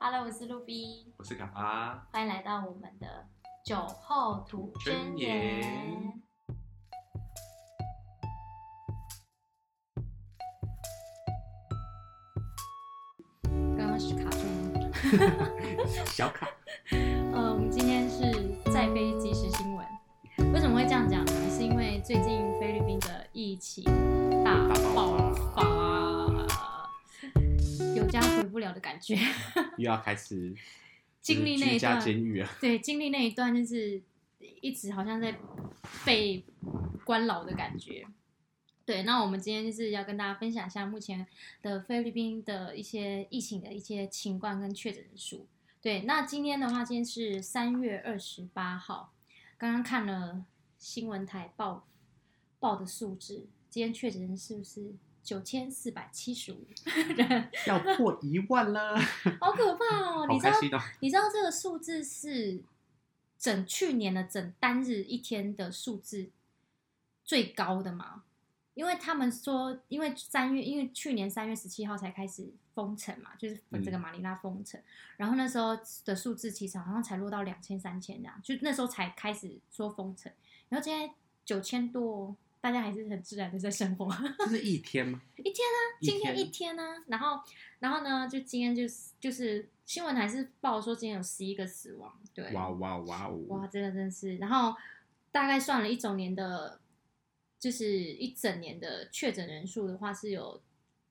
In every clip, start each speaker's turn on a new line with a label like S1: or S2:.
S1: Hello，我是露比，
S2: 我是卡巴，
S1: 欢迎来到我们的酒后吐真
S2: 真
S1: 言
S2: 言。
S1: 刚刚是卡住了？
S2: 小卡，
S1: 呃，我们今天是在飞即时新闻。为什么会这样讲呢？是因为最近菲律宾的疫情大爆不了的感觉。
S2: 又要开始
S1: 经历那一段
S2: 监狱啊。
S1: 对，经历那一段就是一直好像在被关牢的感觉。对，那我们今天就是要跟大家分享一下目前的菲律宾的一些疫情的一些情况跟确诊人数。对，那今天的话，今天是三月二十八号，刚刚看了新闻台报报的数字，今天确诊人数是九千四百七十五人，
S2: 要破一万了，
S1: 好可怕哦！
S2: 好
S1: 你知道
S2: 哦！
S1: 你知道这个数字是整去年的整单日一天的数字最高的吗？因为他们说，因为三月，因为去年三月十七号才开始封城嘛，就是
S2: 嗯
S1: 这个马尼拉封城，然后那时候的数字其实好像才落到两千三千这样，就那时候才开始说封城，然后现在九千多哦，大家还是很自然的在生活。
S2: 这是一天吗？
S1: 一天啊，今天
S2: 天
S1: 一天呢、然后然后呢，就今天就是就是新闻还是报说今天有十一个死亡，对，
S2: 哇哇哇哦！
S1: 哇，真的真的是，然后大概算了一整年的，就是一整年的确诊人数的话是有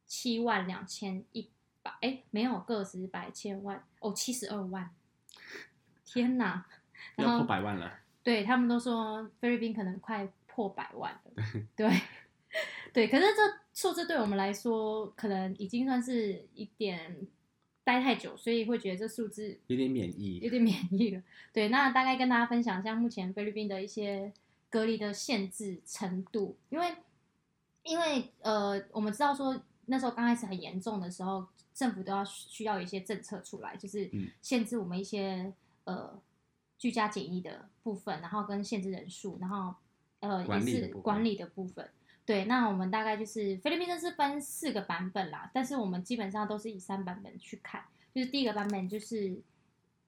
S1: 七万两千一百，哎，没有个十百千万哦，七十二万，天哪！然后
S2: 要破百万了。
S1: 对他们都说菲律宾可能快破百万了，对。对，可是这数字对我们来说，可能已经算是一点待太久，所以会觉得这数字
S2: 有点免疫。
S1: 有，点免疫了。对，那大概跟大家分享一下目前菲律宾的一些隔离的限制程度，因为因为呃，我们知道说那时候刚开始很严重的时候，政府都要需要一些政策出来，就是
S2: 嗯。
S1: 限制我们一些呃居家检疫的部分，然后跟限制人数，然后呃也是
S2: 管理的部分。
S1: 对，那我们大概就是菲律宾这是分四个版本啦，但是我们基本上都是以三版本去看，就是第一个版本就是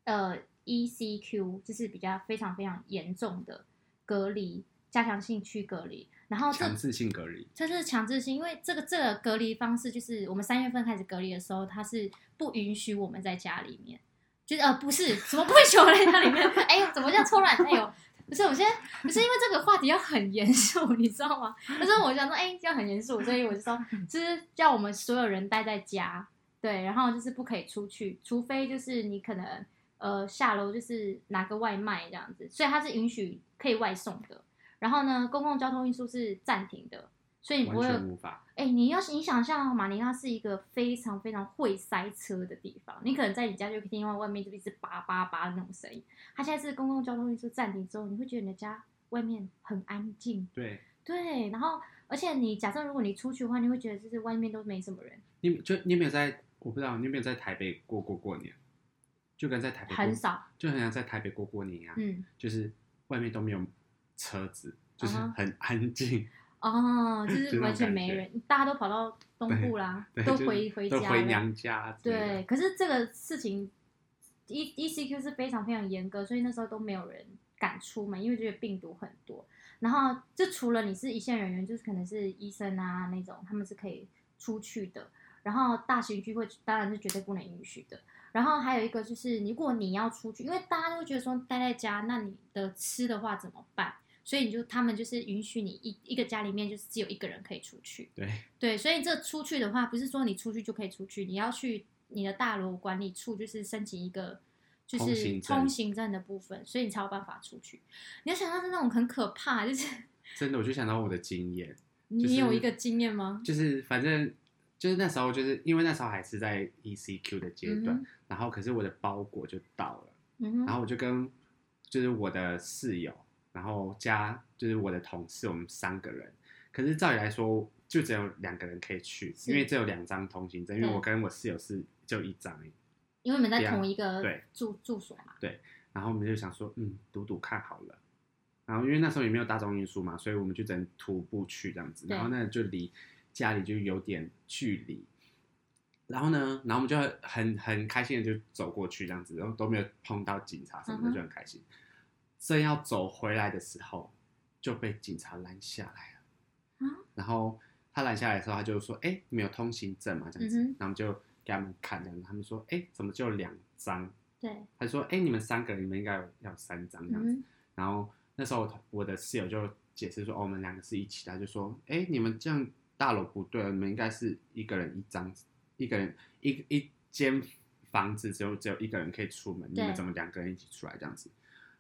S1: 呃 ECQ，就是比较非常非常严重的隔离，加强性区隔离，然后这
S2: 强制性隔离。
S1: 这是强制性，因为这个这个隔离方式就是我们三月份开始隔离的时候，它是不允许我们在家里面，就是呃不是什么不允许我在家里面，哎呦怎么叫错乱？哎呦。不是，我现在不是因为这个话题要很严肃，你知道吗？那时候我想说，哎、要很严肃，所以我就说，就是叫我们所有人待在家，对，然后就是不可以出去，除非就是你可能呃下楼就是拿个外卖这样子，所以它是允许可以外送的。然后呢，公共交通运输是暂停的，所以你不
S2: 完
S1: 会
S2: 全无法。
S1: 哎、你要是你想象马尼拉是一个非常非常会塞车的地方，你可能在你家就可以听到外面就一直叭叭叭的那种声音。它现在是公共交通运输暂停之后，你会觉得你的家外面很安静，
S2: 对，
S1: 对。然后，而且你假设如果你出去的话，你会觉得就是外面都没什么人，
S2: 你就你有没有在？我不知道你有没有在台北过过过年？就跟在台北
S1: 很，少，
S2: 就很想在台北过过年一样。
S1: 嗯，
S2: 就是外面都没有车子，就是很安静，
S1: 哦，就 是完全没人，大家都跑到东部啦，都回回
S2: 都回
S1: 家了
S2: 娘家。
S1: 对，可是这个事情，E E C Q 是非常非常严格，所以那时候都没有人敢出门，因为觉得病毒很多。然后，就除了你是一线人员，就是可能是医生啊那种，他们是可以出去的。然后大型聚会当然是绝对不能允许的。然后还有一个就是，如果你要出去，因为大家都会觉得说待在家，那你的吃的话怎么办？所以你就他们就是允许你一一个家里面就是只有一个人可以出去。
S2: 对
S1: 对，所以这出去的话，不是说你出去就可以出去，你要去你的大楼管理处，就是申请一个就是
S2: 通行证
S1: 的部分，所以你才有办法出去。你要想到是那种很可怕，就是
S2: 真的，我就想到我的经验，
S1: 你有一个经验吗？
S2: 就是反正就是那时候，就是因为那时候还是在 ECQ 的阶段，
S1: 嗯
S2: 然后可是我的包裹就到了，
S1: 嗯哼，
S2: 然后我就跟就是我的室友，然后加就是我的同事，我们三个人，可是照理来说就只有两个人可以去，因为只有两张通行证，因为我跟我室友是就一张而已。
S1: 因为我们在同一个
S2: 对
S1: 住住所嘛。
S2: 对然后我们就想说，嗯，赌赌看好了。然后因为那时候也没有大众运输嘛，所以我们就只能徒步去这样子。然后那就离家里就有点距离。然后呢，然后我们就很很开心的就走过去这样子，然后都没有碰到警察什么的，就很开心。正要走回来的时候，就被警察拦下来了。
S1: 啊
S2: 然后他拦下来的时候，他就说：“哎，你们有通行证吗？”这样子，
S1: 嗯
S2: 然后就给他们看，这样子，他们说：“哎，怎么就两张
S1: 对，？”
S2: 他说：“哎，你们三个人，你们应该有要三张这样子。
S1: 嗯
S2: 然后那时候我的室友就解释说：“哦，我们两个是一起的。”他就说：“哎，你们这样大楼不对，你们应该是一个人一张，一个人一一间房子只有只有一个人可以出门，你们怎么两个人一起出来这样子？”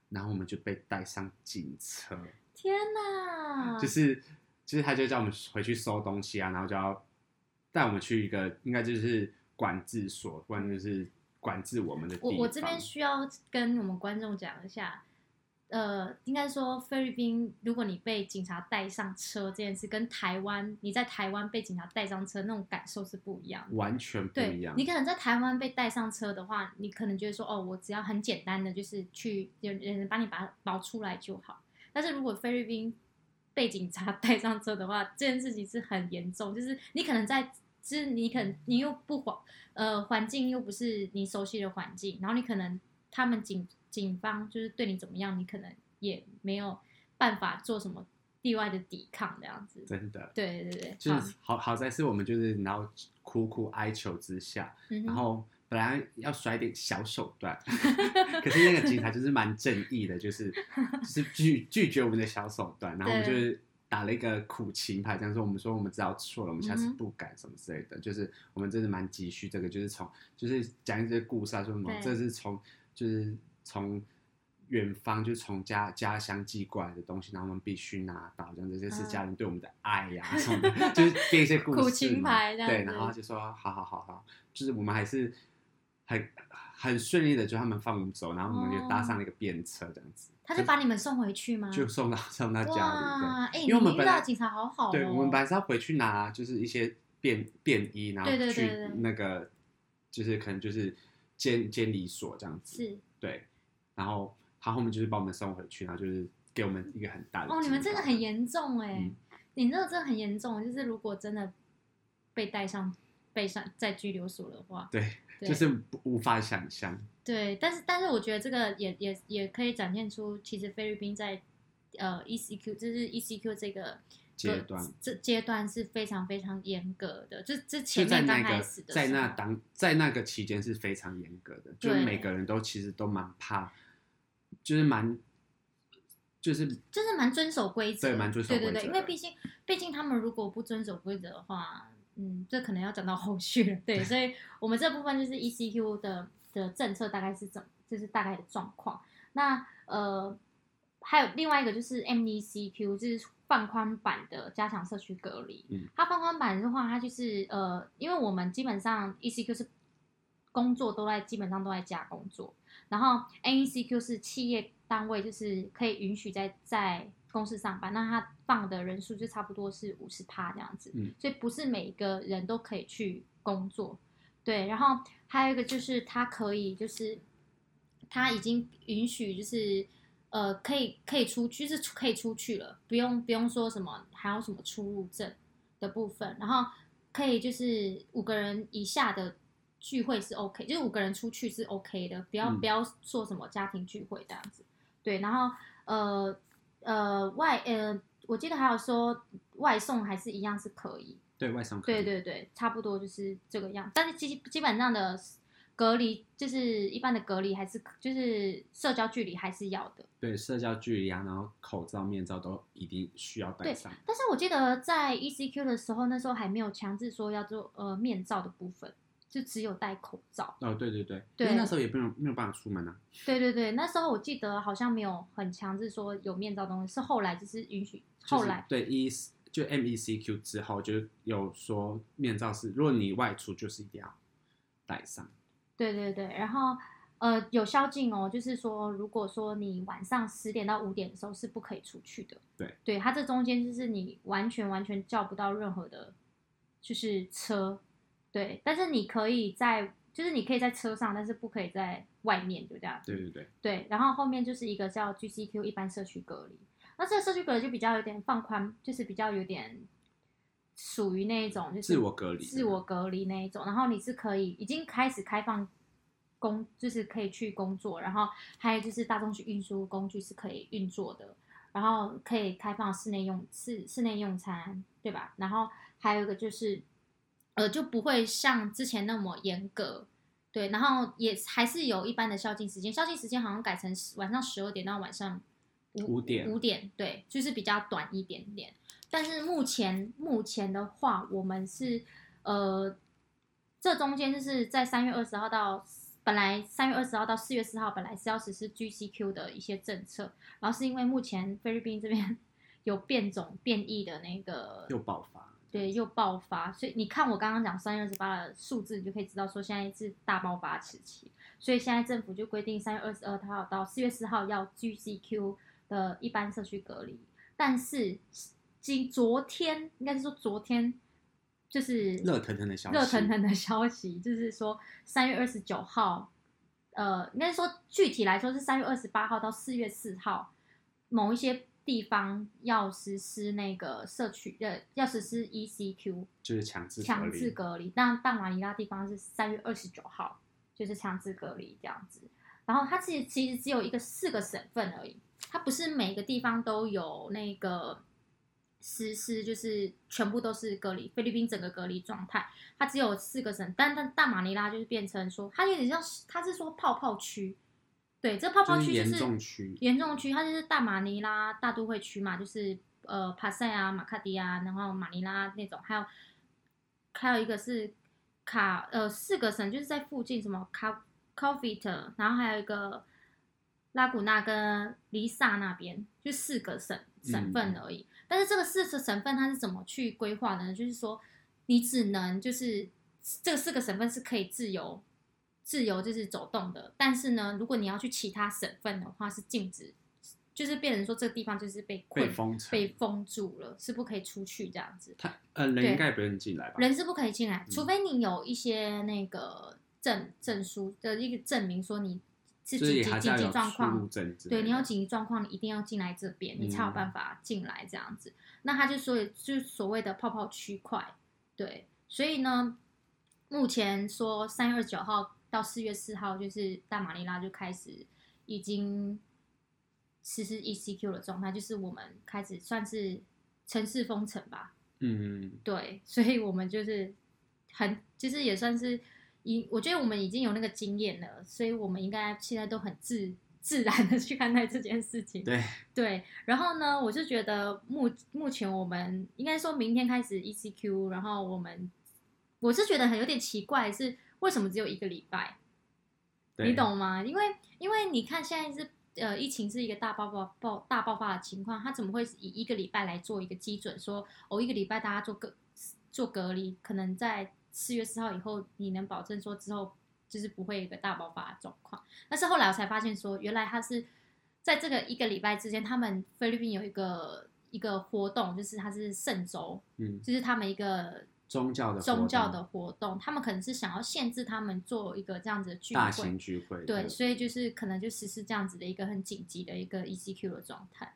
S2: 然后我们就被带上警车，
S1: 天哪，
S2: 就是就是他就叫我们回去收东西啊，然后就要带我们去一个应该就是管制所，不然就是管制我们的地方。
S1: 我我这边需要跟我们观众讲一下，呃，应该说菲律宾，如果你被警察带上车这件事，跟台湾你在台湾被警察带上车那种感受是不一样的。
S2: 完全不一样
S1: 你。可能在台湾被带上车的话，你可能觉得说，哦，我只要很简单的就是去有人把你把保出来就好。但是如果菲律宾被警察 带上车的话，这件事情是很严重，就是你可能在，就是你可能你又不环呃环境又不是你熟悉的环境，然后你可能他们警警方就是对你怎么样，你可能也没有办法做什么地外的抵抗这样子。
S2: 真的，
S1: 对对对，
S2: 就是好。好在是我们就是然后苦苦哀求之下，
S1: 嗯
S2: 然后本来要甩点小手段，可是那个警察就是蛮正义的，就是就是拒拒绝我们的小手段，然后我们就是打了一个苦情牌，这样说我们说我们知道错了，我们下次不敢什么之类的，就是我们真的蛮急需这个，就是从就是讲一些故事啊，说什么这是从就是从。远方就是从家家乡寄过来的东西，然后我们必须拿到，这样子，这是
S1: 嗯。
S2: 家人对我们的爱呀、什么的，就是编一些故事嘛。对，然后他就说好好好好，就是我们还是很很顺利的，就他们放我们走，然后我们就搭上了一个便车这样子，
S1: 他就把你们送回去吗？
S2: 就送到 送到家里，
S1: 哇，哎、
S2: 因为我们本来
S1: 警察好好、哦。
S2: 对，我们本来是要回去拿就是一些便便衣，然后去
S1: 对
S2: 那个就是可能就是监监理所这样子，
S1: 是。
S2: 对，然后他后面就是把我们送回去，然后就是给我们一个很大的
S1: 哦，你们真的很严重哎、
S2: 嗯。
S1: 你这个真的很严重，就是如果真的被带上被上在拘留所的话，
S2: 对，
S1: 对
S2: 就是无法想象，
S1: 对，但是但是我觉得这个也也也可以展现出，其实菲律宾在呃 ECQ 就是 ECQ 这个
S2: 阶段
S1: 这阶段是非常非常严格的，这这
S2: 就
S1: 前面
S2: 那个
S1: 开始的
S2: 在那当在那个期间是非常严格的，就是每个人都其实都蛮怕，就是蛮就是
S1: 就是蛮遵守规则，
S2: 对蛮遵守
S1: 对对对，
S2: 规则的
S1: 因为毕竟毕竟他们如果不遵守规则的话，嗯，这可能要讲到后续了。对，所以我们这部分就是 ECQ 的的政策大概是怎，就是大概的状况。那呃，还有另外一个就是 MECQ，就是放宽版的加强社区隔离。
S2: 嗯，
S1: 它放宽版的话，它就是呃，因为我们基本上 ECQ 是工作都在基本上都在家工作，然后 NECQ 是企业单位，就是可以允许在在公司上班，那他放的人数就差不多是五十趴这样子，
S2: 嗯。
S1: 所以不是每一个人都可以去工作，对，然后还有一个就是他可以就是他已经允许就是呃可以可以出去就是可以出去了，不用不用说什么还有什么出入证的部分，然后可以就是五个人以下的聚会是 OK，就是五个人出去是 OK 的，不要、
S2: 嗯
S1: 不要做什么家庭聚会这样子。对，然后呃呃外呃，我记得还有说外送还是一样是可以。
S2: 对外送可以
S1: 对对对，差不多就是这个样。但是基基本上的隔离，就是一般的隔离还是就是社交距离还是要的。
S2: 对社交距离啊，然后口罩、面罩都一定需要戴
S1: 对
S2: 上。
S1: 但是我记得在 ECQ 的时候，那时候还没有强制说要做呃面罩的部分，就只有戴口罩。
S2: 哦，对对对，
S1: 对
S2: 因为那时候也没有没有办法出门啊。
S1: 对对对，那时候我记得好像没有很强制说有面罩东西，是后来就是允许，
S2: 就是
S1: 后来
S2: 对 E 就 MECQ 之后就有说面罩是，如果你外出就是一定要戴上。
S1: 对对对，然后呃有宵禁哦，就是说如果说你晚上十点到五点的时候是不可以出去的。
S2: 对，
S1: 对，它这中间就是你完全完全叫不到任何的，就是车，对，但是你可以在，就是你可以在车上，但是不可以在外面，就这样。
S2: 对对对，
S1: 对，然后后面就是一个叫 GCQ 一般社区隔离，那这个社区隔离就比较有点放宽，就是比较有点属于那一种就是
S2: 自我隔离，
S1: 自我隔离那一种，然后你是可以已经开始开放工，就是可以去工作，然后还有就是大众运输工具是可以运作的，然后可以开放室内用室室内用餐，对吧？然后还有一个就是，呃，就不会像之前那么严格，对，然后也还是有一般的宵禁时间，宵禁时间好像改成晚上十二点到晚上
S2: 五点
S1: 五点，对，就是比较短一点点。但是目前目前的话，我们是呃，这中间就是在三月二十号到本来三月二十号到四月四号本来是要实施 GCQ 的一些政策，然后是因为目前菲律宾这边 有变种变异的那个
S2: 又爆发，
S1: 对，又爆发，所以你看我刚刚讲三月二十八的数字，你就可以知道说现在是大爆发时期。所以现在政府就规定三月二十二号到四月四号要 GCQ 的一般社区隔离，但是今昨天应该是说昨天就是
S2: 热腾腾的消息，
S1: 热腾腾的消息，就是说三月二十九号，呃，应该说具体来说是三月二十八号到四月四号，某一些地方要实施那个社区呃要实施 ECQ
S2: 就是强制隔
S1: 强制
S2: 离，
S1: 隔离，但大马尼拉地方是三月二十九号，就是强制隔离这样子。然后它其实其实只有一个四个省份而已，它不是每个地方都有那个实施，就是全部都是隔离，菲律宾整个隔离状态，它只有四个省，但但大马尼拉就是变成说，它有点像，它是说泡泡区，对，这泡泡
S2: 就是严
S1: 区就是
S2: 重区，
S1: 严重区，它就是大马尼拉大都会区嘛，就是呃帕塞啊、马卡迪啊，然后马尼拉那种，还有还有一个是卡呃四个省，就是在附近什么卡 c o f i t 然后还有一个拉古纳跟黎萨那边，就四个省省份而已。但是这个四个省份它是怎么去规划的呢？就是说你只能就是这四个省份是可以自由自由就是走动的，但是呢，如果你要去其他省份的话是禁止，就是变成说这个地方就是被困
S2: 被封，
S1: 被封住了，是不可以出去这样子。
S2: 他呃人应该也不能进来吧？
S1: 人是不可以进来，
S2: 嗯
S1: 除非你有一些那个证证书的一个证明，说你是紧急紧急状况对，你有紧急状况，你一定要进来这边，你才有
S2: 嗯
S1: 办法进来这样子。那他就说，就是所谓的泡泡区块，对，所以呢，目前说三月二十九号到四月四号，就是大马尼拉就开始已经实施 ECQ 的状态，就是我们开始算是城市封城吧，
S2: 嗯，
S1: 对，所以我们就是很，就是也算是已，我觉得我们已经有那个经验了，所以我们应该现在都很自自然的去看待这件事情。
S2: 对，
S1: 对，然后呢，我就觉得目目前我们应该说明天开始 ECQ，然后我们我是觉得很有点奇怪，是为什么只有一个礼拜？你懂吗？因为因为你看现在是呃疫情是一个大爆爆爆大爆发的情况，它怎么会以一个礼拜来做一个基准，说哦一个礼拜大家做隔做隔离，可能在四月四号以后，你能保证说之后就是不会有一个大爆发的状况？但是后来我才发现说，原来它是在这个一个礼拜之间，他们菲律宾有一个一个活动，就是它是圣周，
S2: 嗯，
S1: 就是他们一个
S2: 宗教的
S1: 宗教的活动，他们可能是想要限制他们做一个这样子的聚
S2: 大
S1: 会，
S2: 型聚会，
S1: 对，所以就是可能就实施这样子的一个很紧急的一个 ECQ 的状态。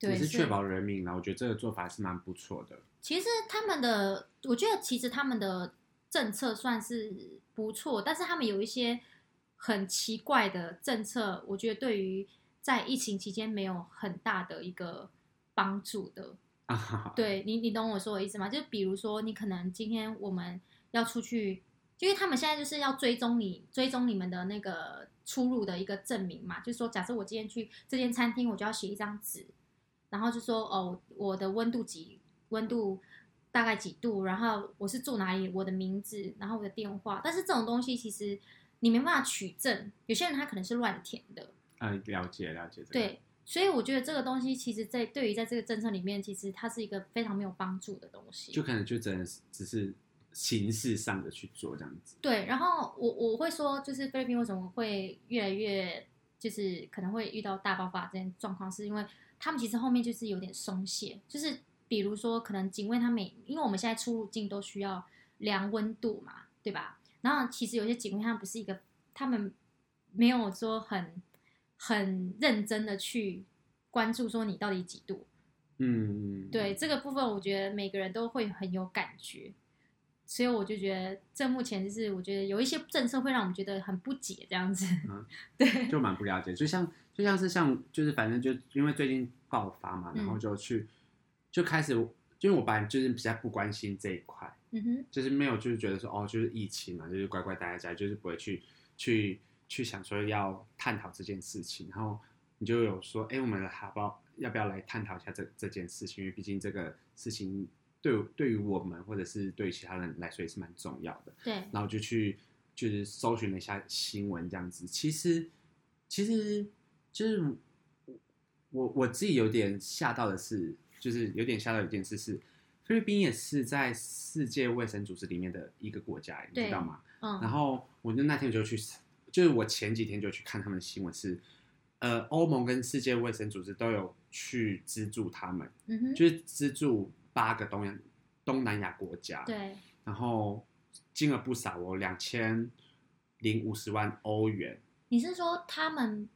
S1: 对，
S2: 也是确保人民啦。我觉得这个做法是蛮不错的。
S1: 其实他们的，我觉得其实他们的政策算是不错，但是他们有一些很奇怪的政策，我觉得对于在疫情期间没有很大的一个帮助的。对你，你懂我说的意思吗？就比如说，你可能今天我们要出去，因为他们现在就是要追踪你，追踪你们的那个出入的一个证明嘛。就是说，假设我今天去这间餐厅，我就要写一张纸，然后就说哦，我的温度几，温度大概几度，然后我是住哪里，我的名字，然后我的电话。但是这种东西其实你没办法取证，有些人他可能是乱填的。
S2: 呃，了解了解这个。
S1: 对，所以我觉得这个东西其实在对于在这个政策里面，其实它是一个非常没有帮助的东西。
S2: 就可能就真的是只是形式上的去做这样子。
S1: 对，然后我我会说，就是菲律宾为什么会越来越就是可能会遇到大爆发这件状况，是因为他们其实后面就是有点松懈，就是比如说可能警卫他每，因为我们现在出入境都需要量温度嘛，对吧？然后其实有些警卫他们不是一个，他们没有说很很认真的去关注说你到底几度。
S2: 嗯，
S1: 对这个部分，我觉得每个人都会很有感觉，所以我就觉得这目前就是我觉得有一些政策会让我们觉得很不解这样子。
S2: 嗯
S1: 对，
S2: 就蛮不了解，就像就像是像就是反正就因为最近爆发嘛，然后
S1: 嗯
S2: 就去、就开始，因为我本来就是比较不关心这一块，
S1: 嗯哼，
S2: 就是没有就是觉得说哦就是疫情嘛，就是乖乖待在家，就是不会去去去想说要探讨这件事情，然后你就有说，哎，我们好不好要不要来探讨一下这这件事情？因为毕竟这个事情对对于我们或者是对于其他人来说也是蛮重要的。
S1: 对，
S2: 然后就去就是搜寻了一下新闻这样子。其实其实就是我我自己有点吓到的是，就是有点吓到一件事是，菲律宾也是在世界卫生组织里面的一个国家，你知道吗？嗯然
S1: 嗯，
S2: 后我就那天就去，就是我前几天就去看他们的新闻是，呃，欧盟跟世界卫生组织都有去资助他们，
S1: 嗯哼，
S2: 就是资助八个东洋东南亚国家，
S1: 对，
S2: 然后金额不少哦，两千零五十万欧元，
S1: 你是说他们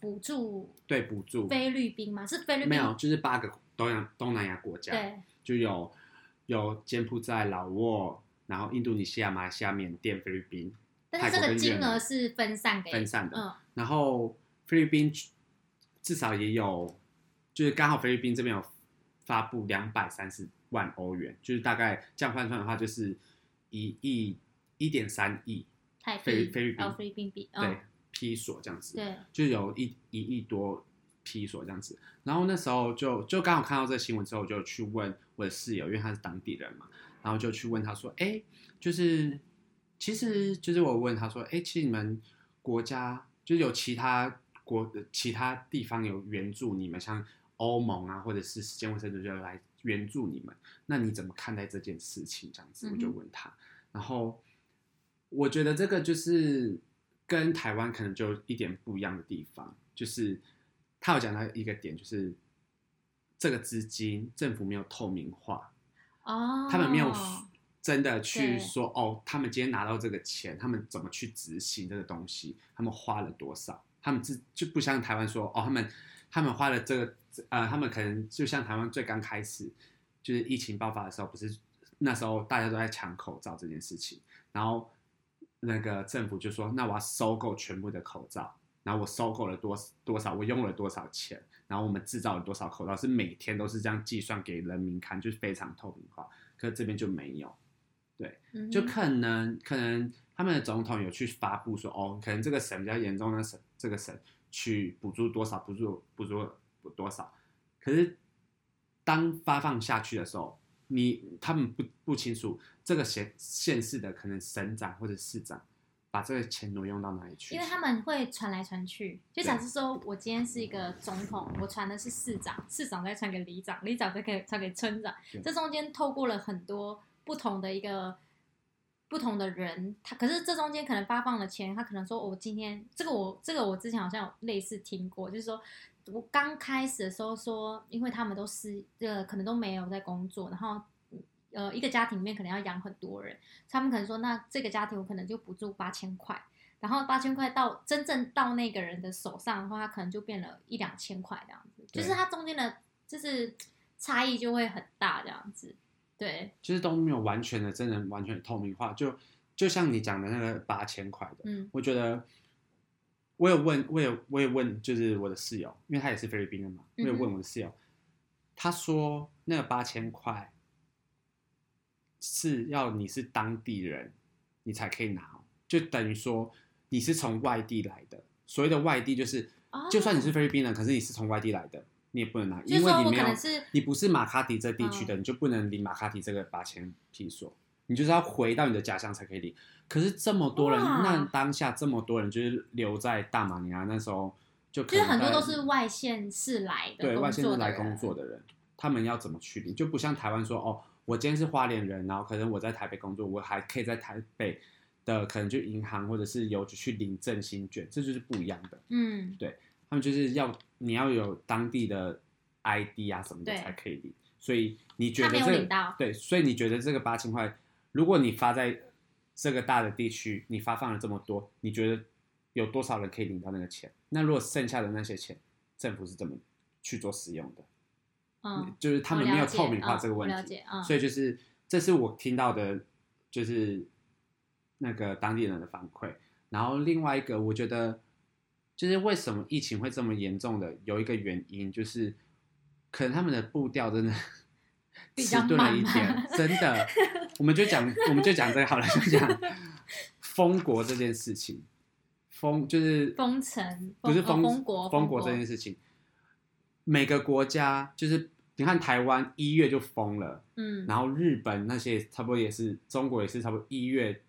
S1: 补助
S2: 对补助
S1: 菲律宾吗？是菲律宾？
S2: 没有，就是八个东洋东南亚国家，
S1: 对，
S2: 就有有柬埔寨、老挝，然后印度尼西亚、马来西亚、缅甸、菲律宾
S1: 但是这个金额是分散给
S2: 分散的，
S1: 嗯，
S2: 然后菲律宾至少也有，就是刚好菲律宾这边有发布两百三十万欧元，就是大概这样换算的话，就是一亿一点三亿
S1: 泰，
S2: 菲菲律宾
S1: 哦，菲律宾币，
S2: 对
S1: 嗯，
S2: 批所这样子，
S1: 对，
S2: 就有一一亿多批所这样子。然后那时候就就刚好看到这个新闻之后，我就去问我的室友，因为他是当地人嘛，然后就去问他说，哎，就是其实就是我问他说，哎，其实你们国家就是有其他国其他地方有援助你们，像欧盟啊，或者是世界卫生组织来援助你们，那你怎么看待这件事情？这样子，我就问他，然后我觉得这个就是跟台湾可能就一点不一样的地方，就是他有讲到一个点，就是这个资金政府没有透明化，
S1: 哦，
S2: 他们没有真的去说哦，他们今天拿到这个钱，他们怎么去执行这个东西，他们花了多少，他们自就不像台湾说哦，他们他们花了这个呃，他们可能就像台湾最刚开始就是疫情爆发的时候，不是那时候大家都在抢口罩这件事情，然后那个政府就说，那我要收购全部的口罩，然后我收购了多多少，我用了多少钱，然后我们制造了多少口罩，是每天都是这样计算给人民看，就是非常透明化。可是这边就没有，
S1: 嗯
S2: 就可能可能他们的总统有去发布说，哦，可能这个省比较严重的省，这个省去补助多少，补助补助补多少。可是当发放下去的时候，你他们不不清楚这个县县市的可能省长或者市长把这个钱挪用到哪里去，
S1: 因为他们会传来传去，就假设说我今天是一个总统，我传的是市长，市长再传给里长，里长再给传给村长
S2: 对，
S1: 这中间透过了很多不同的一个不同的人，他可是这中间可能发放了钱，他可能说我今天这个我这个我之前好像有类似听过，就是说我刚开始的时候说，因为他们都是呃可能都没有在工作，然后。呃，一个家庭里面可能要养很多人，他们可能说，那这个家庭我可能就补助八千块，然后八千块到真正到那个人的手上的话，他可能就变了一两千块这样子，就是它中间的，就是差异就会很大这样子。对，
S2: 就是都没有完全的真人完全的透明化，就就像你讲的那个八千块的，
S1: 嗯。
S2: 我觉得我有问，我有我有问，就是我的室友，因为他也是菲律宾人嘛，我有问我的室友，他说那个八千块是要你是当地人，你才可以拿哦，就等于说你是从外地来的。所谓的外地就是，
S1: 哦。
S2: 就算你是菲律宾人，可是你是从外地来的，你也不能拿，因为你没有你不是马卡迪这地区
S1: 嗯
S2: 的，你就不能领马卡迪这个八千披索，你就是要回到你的家乡才可以领。可是这么多人，那当下这么多人就是留在大马尼拉，那时候就可
S1: 就是很多都是外县市来的，
S2: 对外县市来工作的人，他们要怎么去领？就不像台湾说哦，我今天是花莲人，然后可能我在台北工作，我还可以在台北的可能就银行或者是邮局去领振兴券，这就是不一样的。
S1: 嗯，
S2: 他们就是要你要有当地的 ID 啊什么的才可以领，所以你觉得这个，对，所以你觉得这个八千块，如果你发在这个大的地区，你发放了这么多，你觉得有多少人可以领到那个钱？那如果剩下的那些钱，政府是怎么去做使用的？
S1: 嗯，
S2: 就是他们没有透明化
S1: 嗯
S2: 这个问题，所以就是这是我听到的，就是那个当地人的反馈。然后另外一个，我觉得就是为什么疫情会这么严重的，有一个原因就是可能他们的步调真的 迟钝了一点，真的。我们就讲，我们就讲这个好了，就讲封国这件事情。封就是
S1: 封城
S2: 不是封
S1: 国
S2: 封
S1: 国
S2: 这件事情，每个国家就是你看台湾一月就封了，
S1: 嗯，
S2: 然后日本那些差不多也是，中国也是差不多一月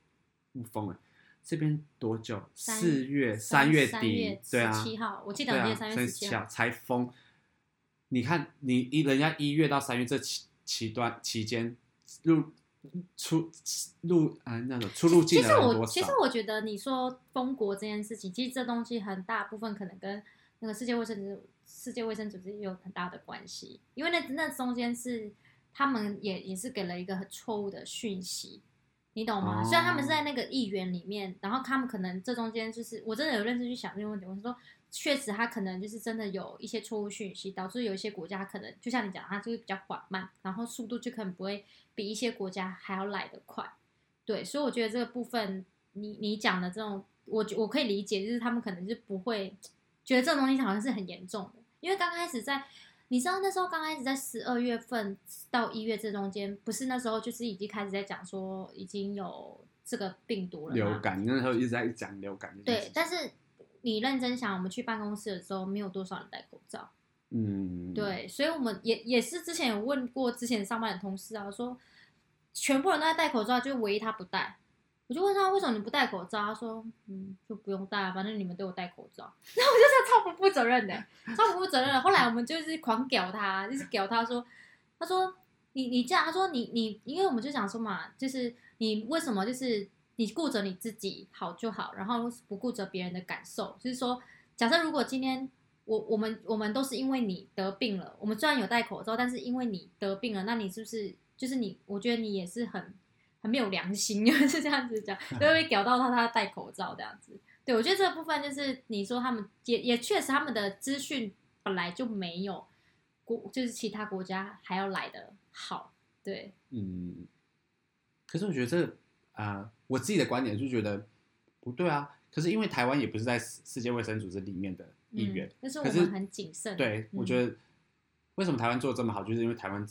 S2: 封了，这边多久？四月、
S1: 三
S2: 月
S1: 三
S2: 底，对啊，
S1: 七号，我记得
S2: 对啊，
S1: 我记得三月七号，
S2: 才封。你看，你一人家一月到三月这期期段期间入出入啊、那种出入境
S1: 其实？我其实我觉得你说封国这件事情，其实这东西很大部分可能跟那个世界卫生组世界卫生组织也有很大的关系，因为那那中间是他们也也是给了一个很错误的讯息，你懂吗？
S2: 哦
S1: 虽然他们是在那个议员里面，然后他们可能这中间就是我真的有认真去想这个问题，我是说确实他可能就是真的有一些错误讯息，导致有一些国家可能就像你讲，它就是比较缓慢，然后速度就可能不会比一些国家还要来得快。对，所以我觉得这个部分，你你讲的这种，我我可以理解，就是他们可能是不会觉得这种东西好像是很严重的，因为刚开始在，你知道那时候刚开始在十二月份到一月这中间，不是那时候就是已经开始在讲说已经有这个病毒了？
S2: 流感，那时候一直在讲流感
S1: 对但是你认真想，我们去办公室的时候，没有多少人戴口罩。
S2: 嗯，
S1: 对，所以我们也也是之前有问过之前上班的同事啊，说全部人都在戴口罩，就唯一他不戴。我就问他为什么你不戴口罩，他说嗯就不用戴，反正你们都有戴口罩。然后我就超不负责任的，超不负责任的。后来我们就是狂屌他，就是屌他说，他说你你这样，他说你你，因为我们就想说嘛，就是你为什么就是你顾着你自己好就好，然后不顾着别人的感受，就是说，假设如果今天我我们我们都是因为你得病了，我们虽然有戴口罩，但是因为你得病了，那你是不是就是你？我觉得你也是很很没有良心，是这样子讲，就会被屌到他他戴口罩这样子。对，我觉得这部分就是你说他们也也确实他们的资讯本来就没有国就是其他国家还要来的好，对，
S2: 嗯，可是我觉得这啊、呃我自己的观点就觉得不对啊。可是因为台湾也不是在世世界卫生组织里面的一员，
S1: 嗯，但是我们很谨慎，
S2: 对、
S1: 嗯
S2: 我觉得为什么台湾做的这么好，就是因为台湾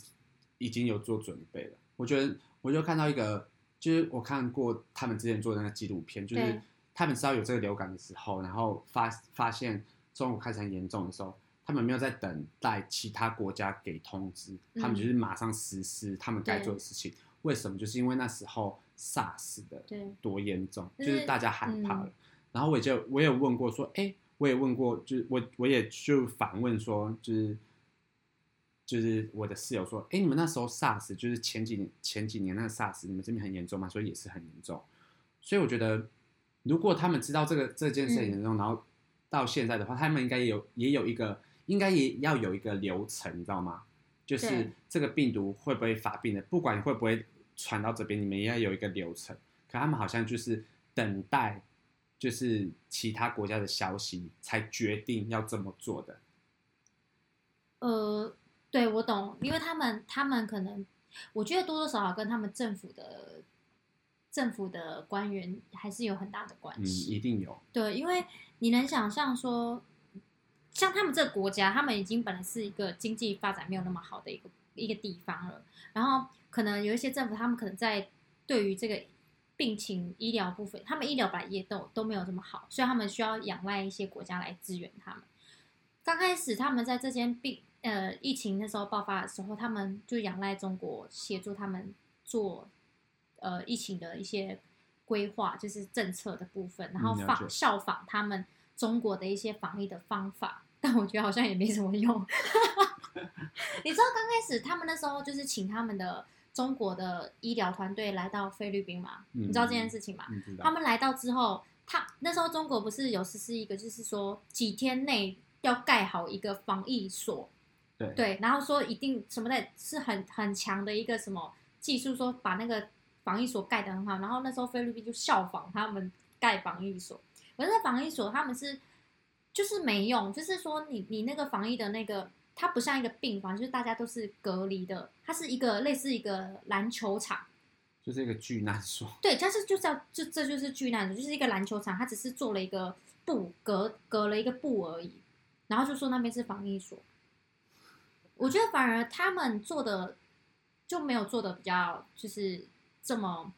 S2: 已经有做准备了。我觉得我就看到一个，就是我看过他们之前做的那个纪录片，就是他们知道有这个流感的时候，然后发发现中国开始很严重的时候，他们没有在等待其他国家给通知，
S1: 嗯
S2: 他们就是马上实施他们该做的事情。为什么？就是因为那时候 SARS 的多严重，
S1: 就
S2: 就是是大家害怕了。
S1: 嗯
S2: 然后我就我也问过说，哎，我也问过，就是我我也就反问说，就是就是我的室友说，哎，你们那时候 SARS 就是前几年前几年那个 SARS，你们这边很严重吗？所以也是很严重。所以我觉得，如果他们知道这个这件事很严重，然后到现在的话，他们应该也有也有一个，应该也要有一个流程，你知道吗？就是这个病毒会不会发病的，不管会不会传到这边，你们也要有一个流程。可他们好像就是等待，就是其他国家的消息才决定要这么做的。
S1: 呃，对我懂，因为他们他们可能，我觉得多多少少跟他们政府的政府的官员还是有很大的关
S2: 嗯，
S1: 系。
S2: 一定有。
S1: 对，因为你能想象说，像他们这个国家，他们已经本来是一个经济发展没有那么好的一个一个地方了，然后可能有一些政府，他们可能在对于这个病情医疗部分，他们医疗本来也都都没有这么好，所以他们需要仰赖一些国家来支援他们。刚开始他们在这间病呃疫情那时候爆发的时候，他们就仰赖中国协助他们做呃疫情的一些规划，就是政策的部分，然后仿效仿他们中国的一些防疫的方法，但我觉得好像也没什么用。你知道刚开始他们那时候就是请他们的中国的医疗团队来到菲律宾嘛？
S2: 嗯
S1: 你知道这件事情吗？他？们来到之后，他那时候中国不是有实施一个，就是说几天内要盖好一个防疫所，
S2: 对
S1: 对，然后说一定什么的，是很很强的一个什么技术，说把那个防疫所盖得很好。然后那时候菲律宾就效仿他们盖防疫所，可是防疫所他们是就是没用，就是说你你那个防疫的那个它不像一个病房，就是大家都是隔离的，它是一个类似一个篮球场。
S2: 就是一个巨难所。
S1: 对，但是就叫这这就是巨难所，就是一个篮球场，它只是做了一个布隔隔了一个布而已，然后就说那边是防疫所。我觉得反而他们做的就没有做的比较就是这么，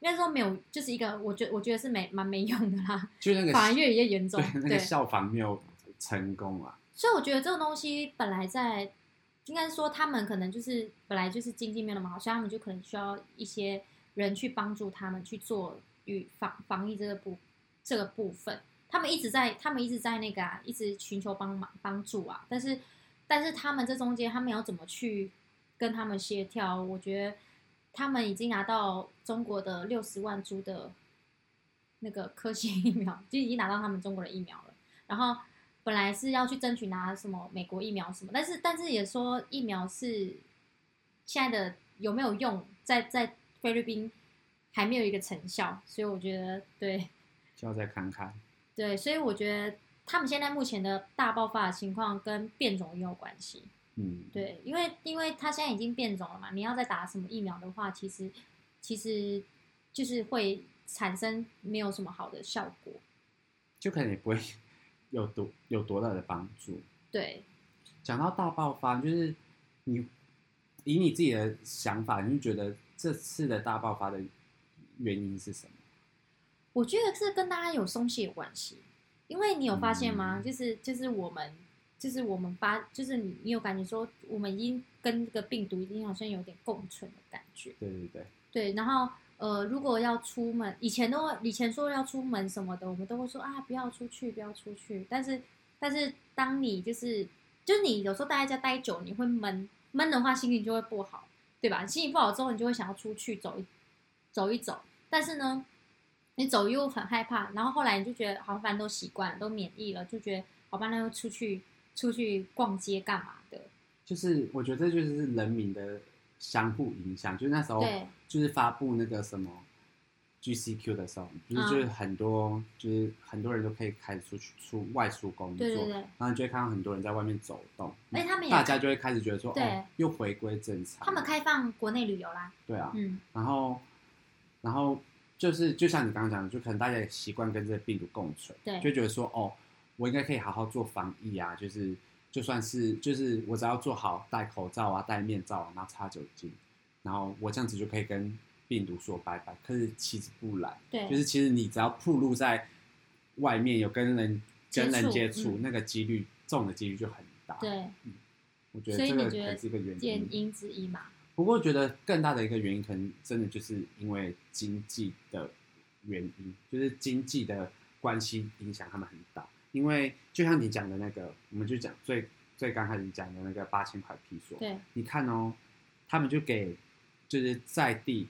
S1: 应该说没有，就是一个我觉我觉得是没蛮没用的啦，
S2: 就那个
S1: 反而越越严重。
S2: 对那个效仿没有成功啊。
S1: 所以我觉得这个东西本来在，应该说他们可能就是本来就是经济没有那么好，所以他们就可能需要一些人去帮助他们去做与防防疫这个部这个部分。他们一直在，他们一直在那个啊，一直寻求帮忙帮助啊。但是，但是他们这中间，他们要怎么去跟他们协调？我觉得他们已经拿到中国的六十万株的那个科兴疫苗，就已经拿到他们中国的疫苗了。然后本来是要去争取拿什么美国疫苗什么，但是但是也说疫苗是现在的有没有用，在在菲律宾还没有一个成效，所以我觉得对。
S2: 就要再看看。
S1: 对，所以我觉得他们现在目前的大爆发的情况跟变种也有关系。
S2: 嗯，
S1: 对，因为因为它现在已经变种了嘛，你要再打什么疫苗的话，其实其实就是会产生没有什么好的效果。
S2: 就可能也不会有多有多大的帮助。
S1: 对，
S2: 讲到大爆发，就是你以你自己的想法，你就觉得这次的大爆发的原因是什么？
S1: 我觉得是跟大家有松懈有关系，因为你有发现吗？
S2: 嗯
S1: 就是就是我们就是我们发，就是你你有感觉说，我们已经跟这个病毒已经好像有点共存的感觉。
S2: 对对对，
S1: 对，然后呃，如果要出门，以前都以前说要出门什么的，我们都会说啊，不要出去，不要出去。但是但是当你就是就是你有时候待在家待久，你会闷闷的话，心情就会不好，对吧？心情不好之后，你就会想要出去走一走一走。但是呢，你走又很害怕，然后后来你就觉得好像反正都习惯了，都免疫了，就觉得好吧，那就出去出去逛街干嘛的？
S2: 就是我觉得这就是人民的相互影响。就是那时候
S1: 对
S2: 就是发布那个什么 GCQ 的时候，就是
S1: 嗯
S2: 就是很多、就是很多人都可以开始出去出外出工作，
S1: 对对对
S2: 然后你就会看到很多人在外面走动，
S1: 而且他们也
S2: 大家就会开始觉得说，
S1: 对
S2: 哦，又回归正常。
S1: 他们开放国内旅游啦，
S2: 对啊，
S1: 嗯，
S2: 然后然后就是就像你刚刚讲的，就可能大家也习惯跟这个病毒共存，
S1: 对
S2: 就觉得说，哦，我应该可以好好做防疫啊，就是就算是就是我只要做好戴口罩啊、戴面罩啊，然后擦酒精，然后我这样子就可以跟病毒说拜拜。可是其实不然，
S1: 对，
S2: 就是其实你只要暴露在外面有跟人跟人接触，
S1: 嗯
S2: 那个几率中的几率就很大。，
S1: 对
S2: 我觉得这个可
S1: 你觉得
S2: 能是一个原因。
S1: 原因之一嘛，
S2: 不过，觉得更大的一个原因，可能真的就是因为经济的原因，就是经济的关系影响他们很大。因为就像你讲的那个，我们就讲最最刚开始讲的那个八千块批索，
S1: 对
S2: 你看哦，他们就给就是在地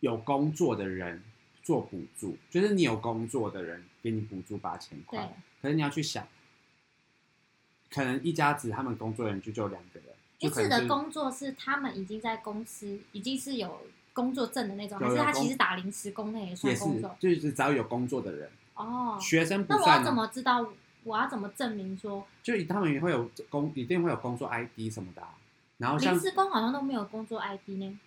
S2: 有工作的人做补助，就是你有工作的人给你补助八千
S1: 对
S2: 块，可是你要去想，可能一家子他们工作人员就只有两个人，
S1: 一次的工作是他们已经在公司已经是有工作证的那种，还是他其实打临时工那也算工作？
S2: 就是只要有工作的人，
S1: 哦，
S2: 学生不
S1: 那我要怎么知道？我要怎么证明说
S2: 就他们也会有工，一定会有工作 ID 什么的啊、然后像
S1: 临时工好像都没有工作 ID 呢？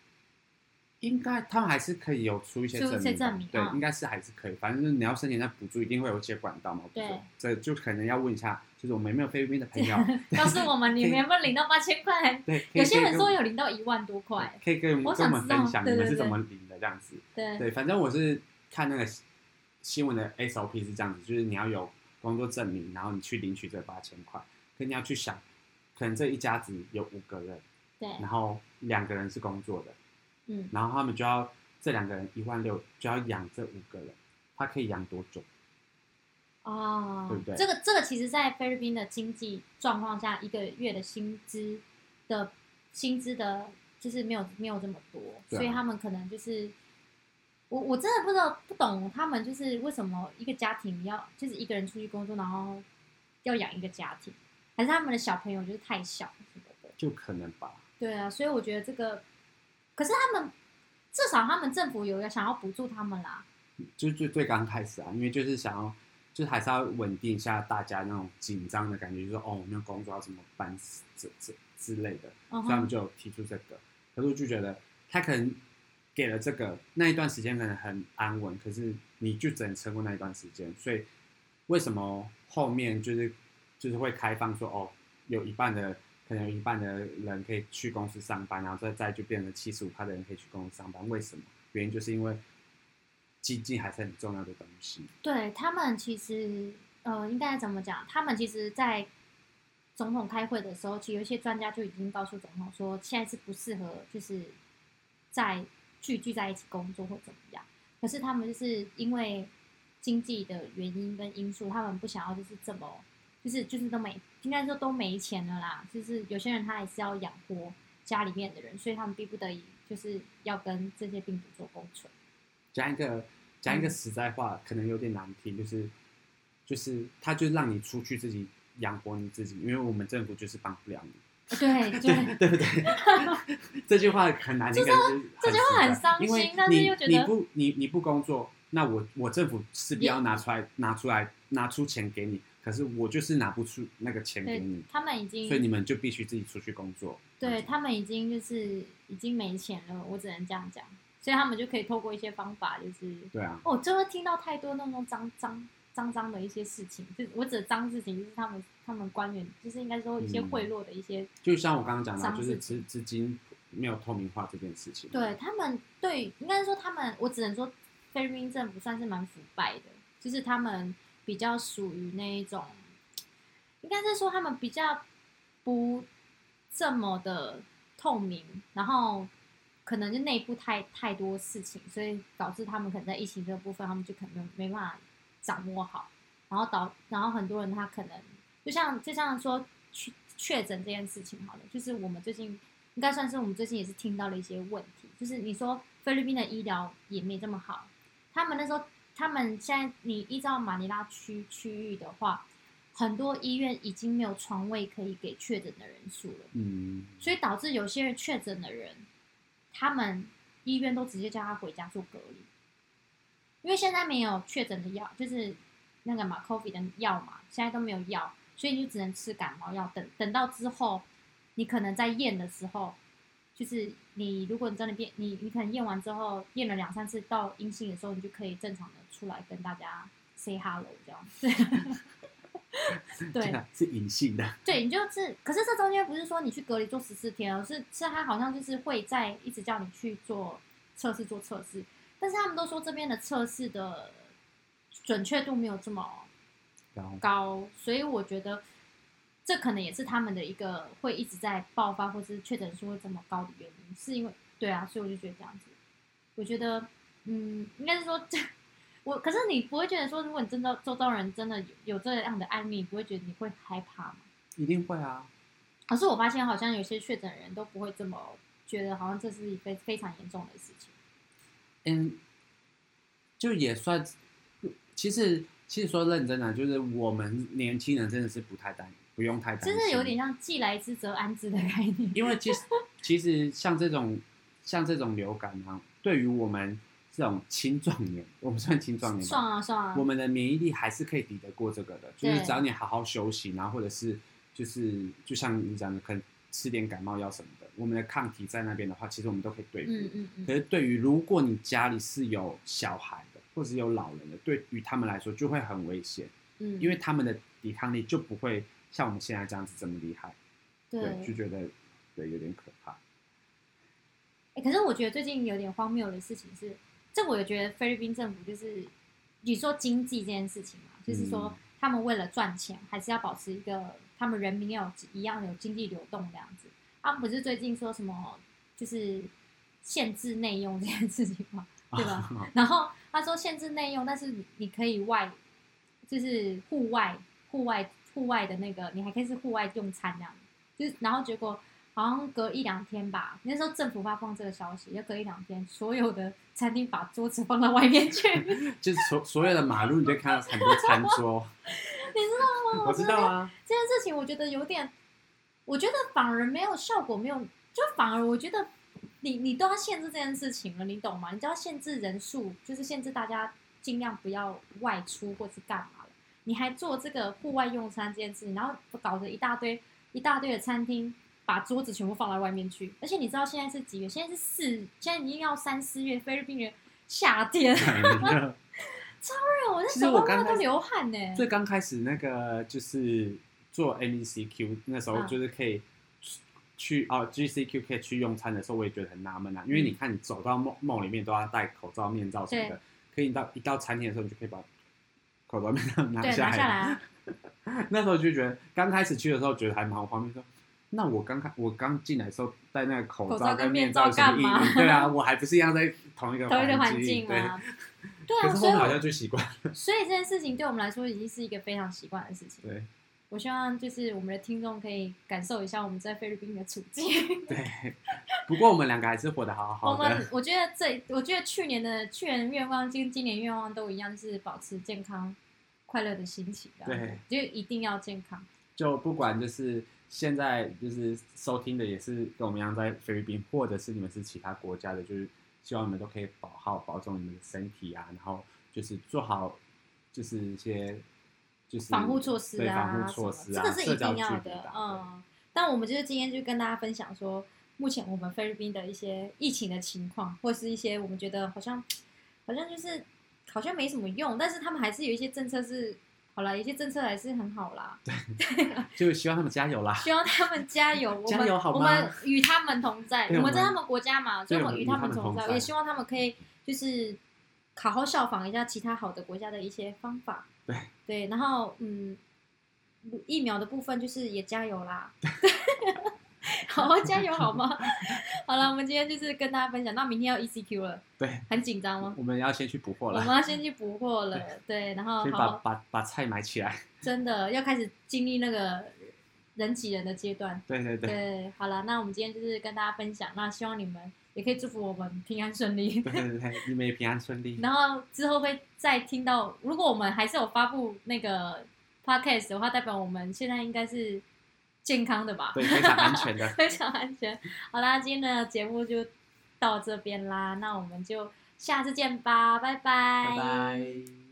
S2: 应该他们还是可以有出一些证明，对，应该是还是可以。反正你要申请那补助，一定会有一些管道嘛。
S1: 对
S2: 知道这就可能要问一下，就是我们有没有菲律宾的朋友，
S1: 告诉我们你们有没有领到八千块？
S2: 对，
S1: 有些人说有领到一万多块，
S2: 可以跟我
S1: 我
S2: 们分享你们是怎么领的这样子。
S1: 对。
S2: 对，反正我是看那个新闻的 SOP 是这样子，就是你要有工作证明，然后你去领取这八千块，可你要去想，可能这一家子有五个人，
S1: 对，
S2: 然后两个人是工作的，
S1: 嗯，
S2: 然后他们就要这两个人一万六就要养这五个人，他可以养多久？
S1: 哦，
S2: 对不对
S1: 这个这个其实，在菲律宾的经济状况下，一个月的薪资的薪资的，就是没有没有这么多，
S2: 啊
S1: 所以他们可能就是，我我真的不知道不懂他们就是为什么一个家庭要就是一个人出去工作，然后要养一个家庭，还是他们的小朋友就是太小什么的？
S2: 就可能吧。
S1: 对啊，所以我觉得这个，可是他们至少他们政府有要想要补助他们啦，
S2: 就最最刚开始啊，因为就是想要，就是还是要稳定一下大家那种紧张的感觉，就是说哦，我没有工作要怎么办，这这之类的，
S1: 嗯
S2: 所以他们，就有提出这个。可是我就觉得他可能给了这个那一段时间可能很安稳，可是你就只能撑过那一段时间。所以为什么后面就是就是会开放说哦，有一半的可能有一半的人可以去公司上班，然后再再就变成七十五趴的人可以去公司上班？为什么？原因就是因为经济还是很重要的东西。
S1: 对他们其实呃，应该怎么讲？他们其实，在总统开会的时候，其实有一些专家就已经告诉总统说，现在是不适合就是在聚聚在一起工作或怎么样。可是他们就是因为经济的原因跟因素，他们不想要就是这么就是就是都没应该说都没钱了啦。就是有些人他还是要养活家里面的人，所以他们逼不得已就是要跟这些病毒做共存。
S2: 讲一个讲一个实在话，可能有点难听，就是就是他就让你出去自己养活你自己，因为我们政府就是帮不了你，
S1: 对 对
S2: 对不对？这句话很难听，可是
S1: 这句话很伤心
S2: 因为
S1: 但是
S2: 你
S1: 又觉得
S2: 你不你你不工作，那我我政府势必要拿出来拿出来拿出钱给你，可是我就是拿不出那个钱给你，
S1: 他们已经
S2: 所以你们就必须自己出去工作。
S1: 对他们已经就是已经没钱了，我只能这样讲，所以他们就可以透过一些方法，就是
S2: 对啊，
S1: 哦，就会听到太多那种脏脏脏脏的一些事情，就我指的脏事情，就是他们他们官员，就是应该说一些
S2: 嗯
S1: 贿赂的一些，
S2: 就像我刚刚讲的，
S1: 上
S2: 就是
S1: 次
S2: 资资金没有透明化这件事情。
S1: 对他们对，应该说他们，我只能说菲律宾政府算是蛮腐败的，就是他们比较属于那一种，应该是说他们比较不这么的透明，然后可能就内部太太多事情，所以导致他们可能在疫情这个部分，他们就可能没办法掌握好，然后导然后很多人他可能就像就像说确确诊这件事情好了，就是我们最近应该算是我们最近也是听到了一些问题，就是你说菲律宾的医疗也没这么好，他们那时候他们现在你依照马尼拉区区域的话，很多医院已经没有床位可以给确诊的人数了。
S2: 嗯，
S1: 所以导致有些人确诊的人，他们医院都直接叫他回家做隔离，因为现在没有确诊的药，就是那个嘛 COVID 的药嘛，现在都没有药，所以你就只能吃感冒药。等等到之后，你可能在验的时候，就是你如果你真的变，你你可能验完之后验了两三次到阴性的时候，你就可以正常的出来跟大家 say hello 这样
S2: 子。对是隐性的。
S1: 对，你就是，可是这中间不是说你去隔离做十四天而，是是他好像就是会在一直叫你去做测试做测试，但是他们都说这边的测试的准确度没有这么高，所以我觉得这可能也是他们的一个会一直在爆发或是确诊数会这么高的原因，是因为对啊，所以我就觉得这样子，我觉得嗯，应该是说这。我可是你不会觉得说，如果你真的周遭人真的有有这样的案例，你不会觉得你会害怕吗？
S2: 一定会啊，
S1: 可是我发现好像有些确诊人都不会这么觉得，好像这是一非非常严重的事情。
S2: 嗯，就也算，其实其实说认真的，就是我们年轻人真的是不太担，不用太担心，
S1: 真的有点像既来之则安之的概念。
S2: 因为其实其实像这种像这种流感啊，对于我们这种青壮年，我们算青壮年吧，
S1: 算啊算啊！
S2: 我们的免疫力还是可以抵得过这个的，就是只要你好好休息，然后或者是就是就像你讲的，可能吃点感冒药什么的，我们的抗体在那边的话，其实我们都可以对付。
S1: 嗯嗯嗯，
S2: 可是对于如果你家里是有小孩的，或者是有老人的，对于他们来说就会很危险，
S1: 嗯，
S2: 因为他们的抵抗力就不会像我们现在这样子这么厉害，对，就
S1: 对。
S2: 觉得对有点可怕。
S1: 欸可是我觉得最近有点荒谬的事情是，这我也觉得菲律宾政府就是你说经济这件事情嘛，就是说
S2: 嗯
S1: 他们为了赚钱，还是要保持一个他们人民要有一样有经济流动这样子。他们不是最近说什么就是限制内用这件事情吗？对吧？然后他说限制内用，但是你你可以外，就是户外、户外、户外的那个，你还可以是户外用餐这样。就是然后结果好像隔一两天吧，那时候政府发放这个消息，要隔一两天，所有的餐厅把桌子放到外面去，
S2: 就是所所有的马路，你就看到很多餐桌，你知
S1: 道吗？
S2: 我知道啊，
S1: 这件事情，我觉得有点，我觉得反而没有效果，没有，就反而我觉得你你都要限制这件事情了，你懂吗？你就要限制人数，就是限制大家尽量不要外出或是干嘛了。你还做这个户外用餐这件事情，然后搞得一大堆一大堆的餐厅把桌子全部放在外面去，而且你知道现在是几月？现在是四，现在已经要三四月，菲律宾人夏天，超热，我那手刚都流汗呢。
S2: 最刚开始那个就是做 M E C Q 那时候就是可以去哦 G C Q 可以去用餐的时候，我也觉得很纳闷啊，因为你看你走到梦梦里面都要戴口罩、面罩什么的，可以到一到餐厅的时候，你就可以把口罩、面罩拿下
S1: 来。
S2: 那时候就觉得刚开始去的时候觉得还蛮方便，说那我刚开我刚进来的时候戴那个口罩跟面罩
S1: 干嘛？
S2: 对啊，我还不是一样在同一个
S1: 同一个
S2: 环
S1: 境
S2: 吗？
S1: 对啊，
S2: 所以好像就习惯了。
S1: 所以这件事情对我们来说已经是一个非常习惯的事情。
S2: 对，
S1: 我希望就是我们的听众可以感受一下我们在菲律宾的处境。
S2: 对，不过我们两个还是活得好好
S1: 的。我们我觉得这，我觉得去年的去年愿望跟今年愿望都一样，就是保持健康、快乐的心情。
S2: 对，
S1: 就一定要健康。
S2: 就不管就是现在就是收听的也是跟我们一样在菲律宾，或者是你们是其他国家的，就是。希望你们都可以保好保重你们的身体啊，然后就是做好就是一些就是
S1: 防护措施
S2: 啊，防护措施
S1: 啊，这个是一定要的。嗯，但我们就是今天就跟大家分享说，目前我们菲律宾的一些疫情的情况，或是一些我们觉得好像好像就是好像没什么用，但是他们还是有一些政策是。好了，一些政策还是很好啦。
S2: 对，就希望他们加油啦！
S1: 希望他们加油，
S2: 加油好
S1: 吗？我们与他们同在，
S2: 我
S1: 们在他们国家嘛，就与他们
S2: 同
S1: 在。也希望他们可以就是好好效仿一下其他好的国家的一些方法。
S2: 对
S1: 对，然后嗯，疫苗的部分就是也加油啦。好好加油好吗？好了，我们今天就是跟大家分享，那明天要 ECQ 了，
S2: 对，
S1: 很紧张吗？
S2: 我们要先去补货了，
S1: 我们要先去补货了，对，然后
S2: 先把把把菜买起来，
S1: 真的要开始经历那个人挤人的阶段，
S2: 对对对，
S1: 对，好了，那我们今天就是跟大家分享，那希望你们也可以祝福我们平安顺利，
S2: 对对对，你们也平安顺利，
S1: 然后之后会再听到，如果我们还是有发布那个 podcast 的话，代表我们现在应该是。健康的吧，
S2: 对，非常安全的，
S1: 非常安全。好啦，今天的节目就到这边啦，那我们就下次见吧，拜
S2: 拜。拜拜。